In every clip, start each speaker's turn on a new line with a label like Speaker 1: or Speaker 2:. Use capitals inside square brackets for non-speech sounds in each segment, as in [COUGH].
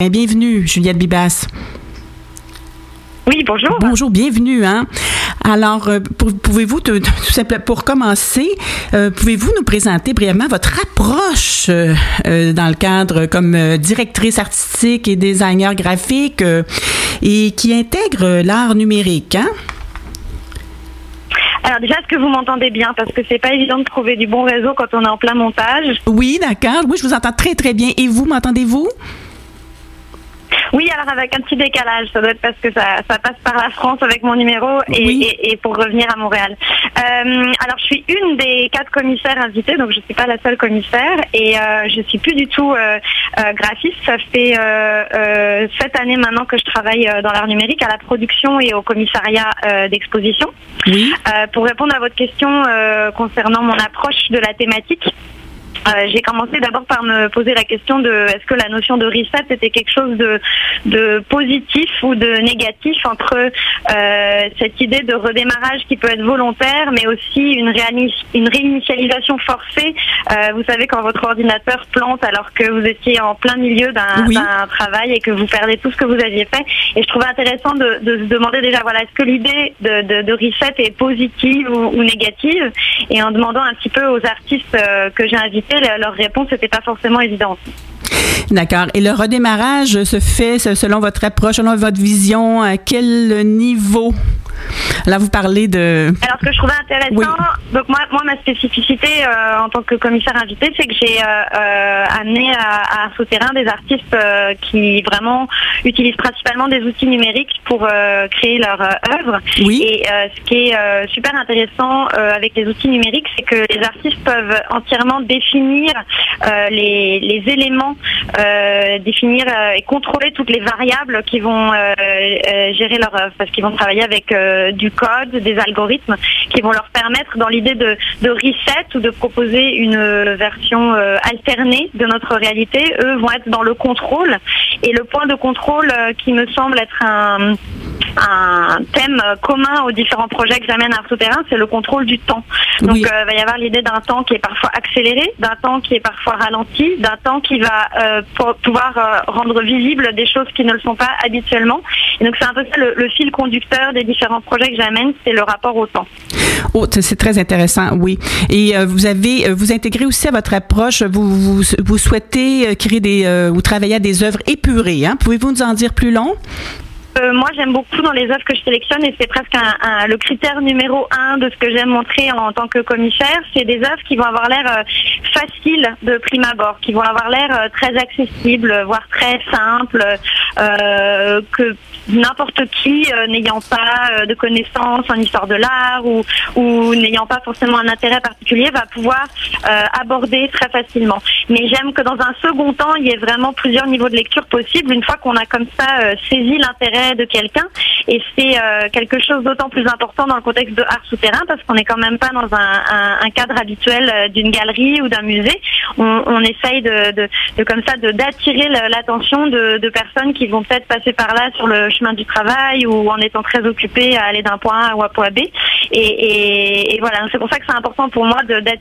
Speaker 1: Bienvenue, Juliette Bibas.
Speaker 2: Oui, bonjour.
Speaker 1: Bonjour, bienvenue. Hein? Alors, euh, pouvez-vous, tout simplement, pour commencer, euh, pouvez-vous nous présenter brièvement votre approche euh, dans le cadre comme directrice artistique et designer graphique et qui intègre l'art numérique? Hein?
Speaker 2: Alors déjà, est-ce que vous m'entendez bien? Parce que c'est pas évident de trouver du bon réseau quand on est en plein montage.
Speaker 1: Oui, d'accord. Oui, je vous entends très, très bien. Et vous, m'entendez-vous?
Speaker 2: Oui, alors avec un petit décalage, ça doit être parce que ça, ça passe par la France avec mon numéro et, et, pour revenir à Montréal. Euh, alors je suis une des quatre commissaires invités, donc je suis pas la seule commissaire et euh, je suis plus du tout euh, graphiste. Ça fait sept années maintenant que je travaille dans l'art numérique, à la production et au commissariat d'exposition.
Speaker 1: Oui.
Speaker 2: pour répondre à votre question concernant mon approche de la thématique. Euh, j'ai commencé d'abord par me poser la question de est-ce que la notion de reset était quelque chose de, de positif ou de négatif entre euh, cette idée de redémarrage qui peut être volontaire, mais aussi une, une réinitialisation forcée? Euh, vous savez quand votre ordinateur plante alors que vous étiez en plein milieu d'un travail et que vous perdez tout ce que vous aviez fait. Et je trouvais intéressant de, de se demander déjà voilà est-ce que l'idée de, de, de, reset est positive ou, ou, négative? Et en demandant un petit peu aux artistes que j'ai invités leur réponse n'était pas forcément évidente.
Speaker 1: D'accord. Et le redémarrage se fait selon votre approche, selon votre vision, à quel niveau? Là, vous parlez de.
Speaker 2: Alors, ce que je trouvais intéressant, donc moi, moi, ma spécificité euh, en tant que commissaire invité, c'est que j'ai euh, euh, amené à, à souterrain des artistes qui vraiment utilisent principalement des outils numériques pour créer leur œuvre.
Speaker 1: Oui.
Speaker 2: Et ce qui est super intéressant avec les outils numériques, c'est que les artistes peuvent entièrement définir les, les, éléments, définir et contrôler toutes les variables qui vont gérer leur œuvre, parce qu'ils vont travailler avec euh, du code, des algorithmes qui vont leur permettre dans l'idée de, reset ou de proposer une version euh, alternée de notre réalité. Eux vont être dans le contrôle et le point de contrôle euh, qui me semble être un un thème commun aux différents projets que j'amène à Souterrain, c'est le contrôle du temps. Donc, il va y avoir l'idée d'un temps qui est parfois accéléré, d'un temps qui est parfois ralenti, d'un temps qui va pouvoir rendre visible des choses qui ne le sont pas habituellement. Et donc, c'est un peu ça le fil conducteur des différents projets que j'amène, c'est le rapport au temps.
Speaker 1: Oh, c'est très intéressant, oui. Et euh, vous avez, euh, vous intégrez aussi à votre approche, vous, vous, souhaitez euh, créer des, ou travailler à des œuvres épurées. Hein? Pouvez-vous nous en dire plus long?
Speaker 2: Euh, moi, j'aime beaucoup dans les œuvres que je sélectionne, et c'est presque le critère numéro un de ce que j'aime montrer en, tant que commissaire, c'est des œuvres qui vont avoir l'air euh, faciles de prime abord, qui vont avoir l'air euh, très accessibles, voire très simples, que n'importe qui n'ayant pas de connaissances en histoire de l'art ou, n'ayant pas forcément un intérêt particulier va pouvoir aborder très facilement. Mais j'aime que dans un second temps, il y ait vraiment plusieurs niveaux de lecture possibles une fois qu'on a comme ça saisi l'intérêt de quelqu'un. Et c'est euh, quelque chose d'autant plus important dans le contexte de art souterrain parce qu'on n'est quand même pas dans un, cadre habituel euh, d'une galerie ou d'un On, essaye comme ça d'attirer l'attention de, personnes qui vont peut-être passer par là sur le chemin du travail ou en étant très occupées à aller d'un point A ou à point B. Et, et, voilà, c'est pour ça que c'est important pour moi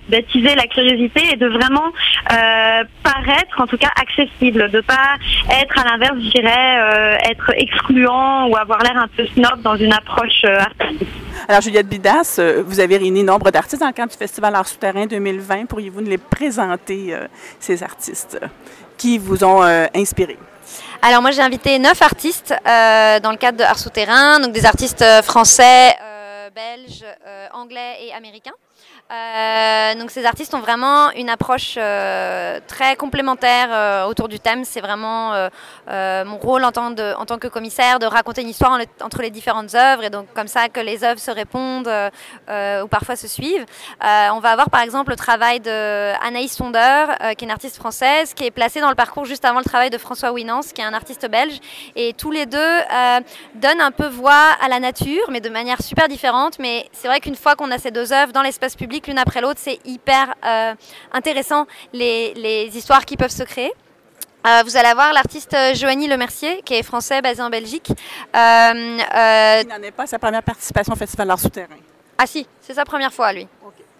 Speaker 2: d'attiser la curiosité et de vraiment euh, paraître, en tout cas, accessible, de pas être à l'inverse, je dirais, être excluant ou avoir l'air un peu snob dans une approche euh, artistique.
Speaker 1: Alors, Juliette Bidas, euh, vous avez réuni nombre d'artistes dans le cadre du Festival Art Souterrain 2020. Pourriez-vous nous les présenter, euh, ces artistes qui vous ont inspiré?
Speaker 3: Alors, moi, j'ai invité neuf artistes dans le cadre de Art Souterrain, donc des artistes français, belges, anglais et américains. Euh, donc ces artistes ont vraiment une approche euh, très complémentaire euh, autour du thème. C'est vraiment mon rôle en tant, que commissaire de raconter une histoire entre les différentes œuvres et donc comme ça que les œuvres se répondent ou parfois se suivent. on va avoir par exemple le travail de Anaïs Sonder, qui est une artiste française, qui est placée dans le parcours juste avant le travail de François Winans, qui est un artiste belge. Et tous les deux donnent un peu voix à la nature, mais de manière super différente. Mais c'est vrai qu'une fois qu'on a ces deux œuvres dans l'espace public, l'une après l'autre. C'est hyper euh, intéressant les, les, histoires qui peuvent se créer. Euh, vous allez avoir l'artiste euh, Joanie Lemercier, qui est français, basé en Belgique.
Speaker 1: Euh, Il n'en est pas sa première participation au Festival d'art souterrain.
Speaker 3: Ah si, c'est sa première fois, lui.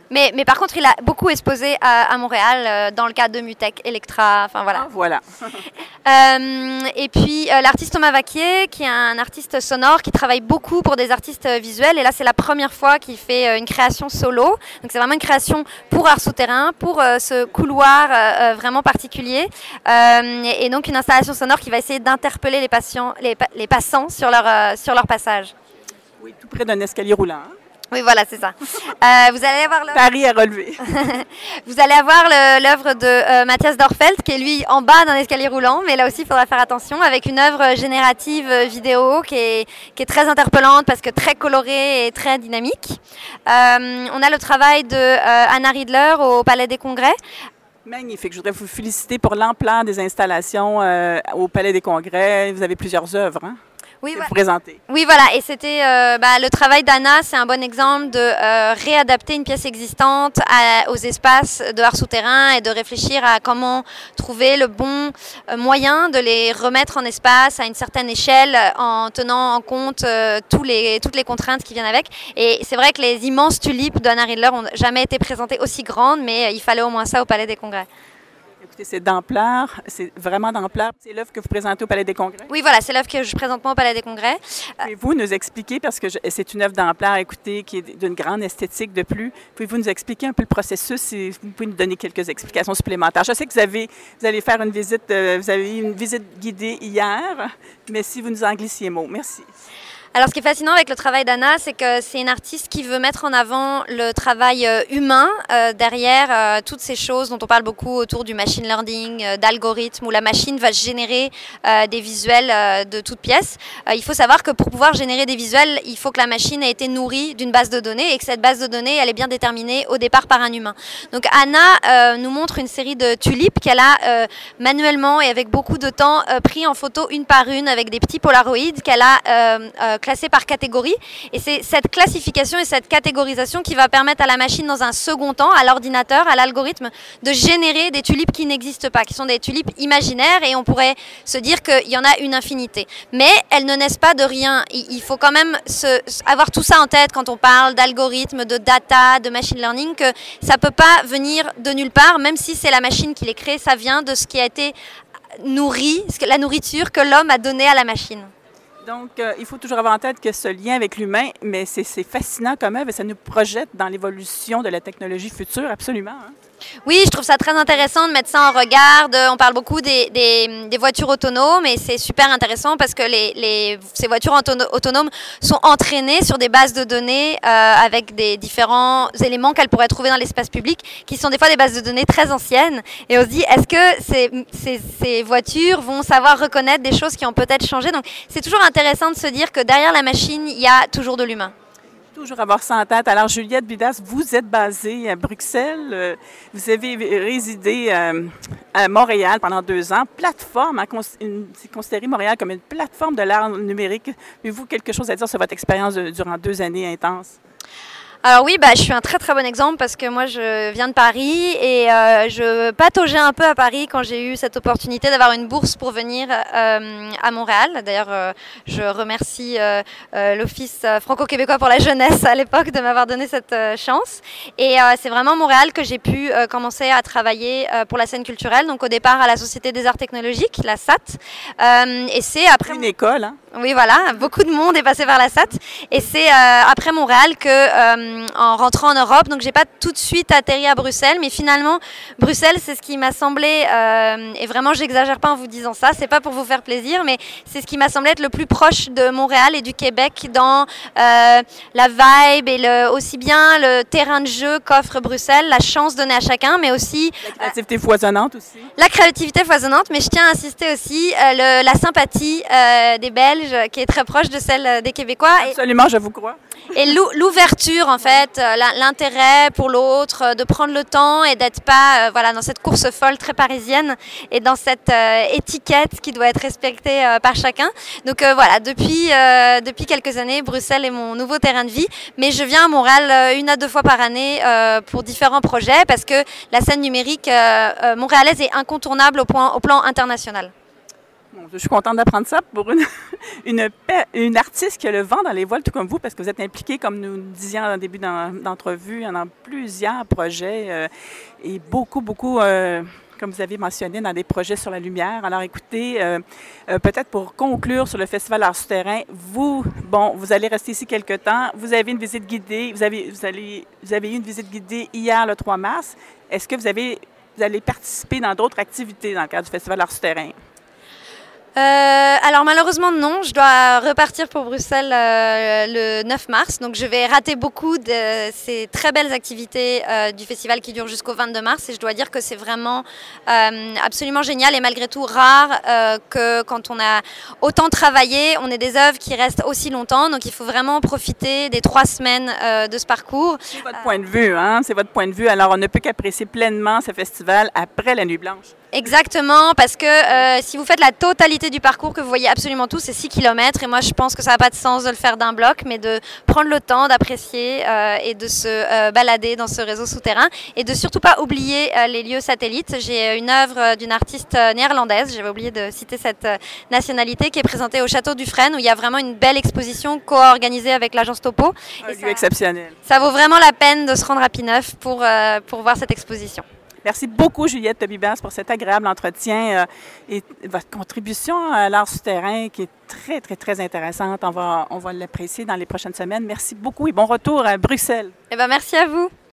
Speaker 3: Mais, mais par contre, il a beaucoup exposé à, à Montréal euh, dans le cadre de Mutec, Electra, enfin voilà.
Speaker 1: Ah, voilà. [LAUGHS]
Speaker 3: Euh, et puis euh, l'artiste Thomas Vaquier, qui est un artiste sonore qui travaille beaucoup pour des artistes visuels. Et là, c'est la première fois qu'il fait une création solo. Donc c'est vraiment une création pour art souterrain, pour ce couloir vraiment particulier. Et, et donc une installation sonore qui va essayer d'interpeller les, patients, les, pa- les passants sur leur, sur leur passage.
Speaker 1: Oui, tout près d'un escalier roulant. hein.
Speaker 3: Oui, voilà, c'est ça. Euh, vous allez avoir.
Speaker 1: Paris à relever. [LAUGHS]
Speaker 3: Vous allez avoir l'œuvre de euh, Mathias Dorfeld, qui est lui en bas d'un escalier roulant, mais là aussi il faudra faire attention, avec une œuvre générative euh, vidéo qui est, qui est très interpellante parce que très colorée et très dynamique. Euh, on a le travail de Anna Riedler au Palais des Congrès.
Speaker 1: Magnifique. Je voudrais vous féliciter pour l'ampleur des installations au Palais des Congrès. Vous avez plusieurs œuvres hein,
Speaker 3: Oui,
Speaker 1: vous.
Speaker 3: Oui, voilà, et c'était euh, bah, le travail d'Anna, c'est un bon exemple de euh, réadapter une pièce existante à- aux espaces de art souterrain et de réfléchir à comment trouver le bon euh, moyen de les remettre en espace à une certaine échelle en tenant en compte euh, tous les, toutes les contraintes qui viennent avec. Et c'est vrai que les immenses tulipes d'Anna Riedler n'ont jamais été présentées aussi grandes, mais il fallait au moins ça au Palais des Congrès.
Speaker 1: Écoutez, c'est d'ampleur. C'est vraiment d'ampleur. C'est l'œuvre que vous présentez au Palais des Congrès?
Speaker 3: Oui, voilà, c'est l'œuvre que je présente moi au Palais des Congrès.
Speaker 1: Pouvez-vous nous expliquer, parce que c'est une œuvre d'ampleur, écoutez, qui est d'une grande esthétique de plus, pouvez-vous nous expliquer un peu le processus et vous pouvez nous donner quelques explications supplémentaires? Je sais que vous, avez, vous allez faire une visite, euh, vous avez eu une visite guidée hier, mais si vous nous en glissiez mot. Merci.
Speaker 3: Alors, ce qui est fascinant avec le travail d'Anna, c'est que c'est une artiste qui veut mettre en avant le travail euh, humain euh, derrière euh, toutes ces choses dont on parle beaucoup autour du machine learning, euh, d'algorithmes, où la machine va générer des visuels de toutes pièces. Il faut savoir que pour pouvoir générer des visuels, il faut que la machine ait été nourrie d'une base de données et que cette base de données, elle est bien déterminée au départ par un humain. Donc, Anna nous montre une série de tulipes qu'elle a manuellement et avec beaucoup de temps pris en photo une par une avec des petits polaroïdes qu'elle a classés par catégorie. Et c'est cette classification et cette catégorisation qui va permettre à la machine dans un second temps, à l'ordinateur, à l'algorithme, de générer des tulipes qui n'existent pas, qui sont des tulipes imaginaires et on pourrait se dire qu'il y en a une infinité. Mais elles ne naissent pas de rien. Il faut quand même avoir tout ça en tête quand on parle d'algorithmes, de data, de machine learning, que ça ne peut pas venir de nulle part, même si c'est la machine qui les crée, ça vient de ce qui a été nourri, la nourriture que l'homme a donnée à la machine.
Speaker 1: Donc, euh, il faut toujours avoir en tête que ce lien avec l'humain, mais c'est fascinant comme œuvre et ça nous projette dans l'évolution de la technologie future, absolument. hein.
Speaker 3: Oui, je trouve ça très intéressant de mettre ça en regard. on parle beaucoup des, des- voitures autonomes et c'est super intéressant parce que les, les- ces voitures autono- autonomes sont entraînées sur des bases de données euh, avec des différents éléments qu'elles pourraient trouver dans l'espace public qui sont des fois des bases de données très anciennes. Et on se dit, est-ce que ces, ces- ces voitures vont savoir reconnaître des choses qui ont peut-être changé? Donc c'est toujours intéressant de se dire que derrière la machine, il y a toujours de l'humain.
Speaker 1: Toujours avoir ça en tête. Alors, Juliette Bidas, vous êtes basée à Bruxelles. euh, vous avez résidé euh, à Montréal pendant deux ans. Plateforme, hein, c'est considéré Montréal comme une plateforme de l'art numérique. Avez-vous quelque chose à dire sur votre expérience durant deux années intenses?
Speaker 3: Alors oui, bah, je suis un très très bon exemple parce que moi je viens de Paris et euh, je pataugeais un peu à Paris quand j'ai eu cette opportunité d'avoir une bourse pour venir euh, à Montréal. D'ailleurs, euh, je remercie l'Office franco-québécois pour la jeunesse à l'époque de m'avoir donné cette chance. Et c'est vraiment à Montréal que j'ai pu commencer à travailler pour la scène culturelle. Donc au départ à la Société des Arts Technologiques, la SAT. Et c'est après...
Speaker 1: Une école, hein?
Speaker 3: Oui, voilà, beaucoup de monde est passé par la SAT. Et c'est euh, après Montréal que, euh, en rentrant en Europe, donc j'ai pas tout de suite atterri à Bruxelles, mais finalement, Bruxelles, c'est ce qui m'a semblé, euh, et vraiment, j'exagère pas en vous disant ça, c'est pas pour vous faire plaisir, mais c'est ce qui m'a semblé être le plus proche de Montréal et du Québec dans la vibe et le, aussi bien le terrain de jeu qu'offre Bruxelles, la chance donnée à chacun, mais aussi
Speaker 1: La créativité foisonnante aussi.
Speaker 3: la créativité foisonnante, mais je tiens à insister aussi le- la sympathie des Belges, qui est très proche de celle euh, des Québécois, et,
Speaker 1: Absolument, je vous crois.
Speaker 3: et l'ou- l'ouverture en fait, euh, l'intérêt pour l'autre, euh, de prendre le temps et d'être pas voilà dans cette course folle très parisienne et dans cette étiquette qui doit être respectée par chacun. Donc voilà, depuis depuis quelques années, Bruxelles est mon nouveau terrain de vie, mais je viens à Montréal une à deux fois par année pour différents projets parce que la scène numérique montréalaise est incontournable au, point, au plan international.
Speaker 1: Je suis contente d'apprendre ça pour [LAUGHS] une, artiste qui a le vent dans les voiles, tout comme vous, parce que vous êtes impliquée, comme nous disions au début d'entrevue, dans plusieurs projets euh, et beaucoup, beaucoup, euh, comme vous avez mentionné, dans des projets sur la lumière. Alors écoutez, euh, peut-être pour conclure sur le Festival Art Souterrain, vous, bon, vous allez rester ici quelque temps. Vous avez une visite guidée, vous avez eu une visite guidée hier, le 3 mars. Est-ce que vous avez vous allez participer dans d'autres activités dans le cadre du Festival Art Souterrain?
Speaker 3: Euh, alors malheureusement non, je dois repartir pour Bruxelles euh, le 9 mars, donc je vais rater beaucoup de ces très belles activités euh, du festival qui dure jusqu'au 22 mars et je dois dire que c'est vraiment absolument génial et malgré tout rare que quand on a autant travaillé, on ait des œuvres qui restent aussi longtemps, donc il faut vraiment profiter des trois semaines de ce parcours.
Speaker 1: C'est votre point de vue, hein? c'est votre point de vue, alors on ne peut qu'apprécier pleinement ce festival après la Nuit Blanche.
Speaker 3: Exactement, parce que euh, si vous faites la totalité du parcours que vous voyez absolument tout, c'est 6 km. Et moi, je pense que ça n'a pas de sens de le faire d'un bloc, mais de prendre le temps d'apprécier euh, et de se euh, balader dans ce réseau souterrain. Et de surtout pas oublier les lieux satellites. J'ai une œuvre d'une artiste néerlandaise, j'avais oublié de citer cette nationalité, qui est présentée au Château du Frêne, où il y a vraiment une belle exposition co-organisée avec l'agence Topo.
Speaker 1: Un lieu exceptionnel.
Speaker 3: Ça vaut vraiment la peine de se rendre à Pineuf pour, pour voir cette exposition.
Speaker 1: Merci beaucoup, Juliette Bibas, pour cet agréable entretien euh, et votre contribution à l'art souterrain qui est très, très, très intéressante. On va, on va l'apprécier dans les prochaines semaines. Merci beaucoup et bon retour à Bruxelles.
Speaker 3: Eh bien, merci à vous.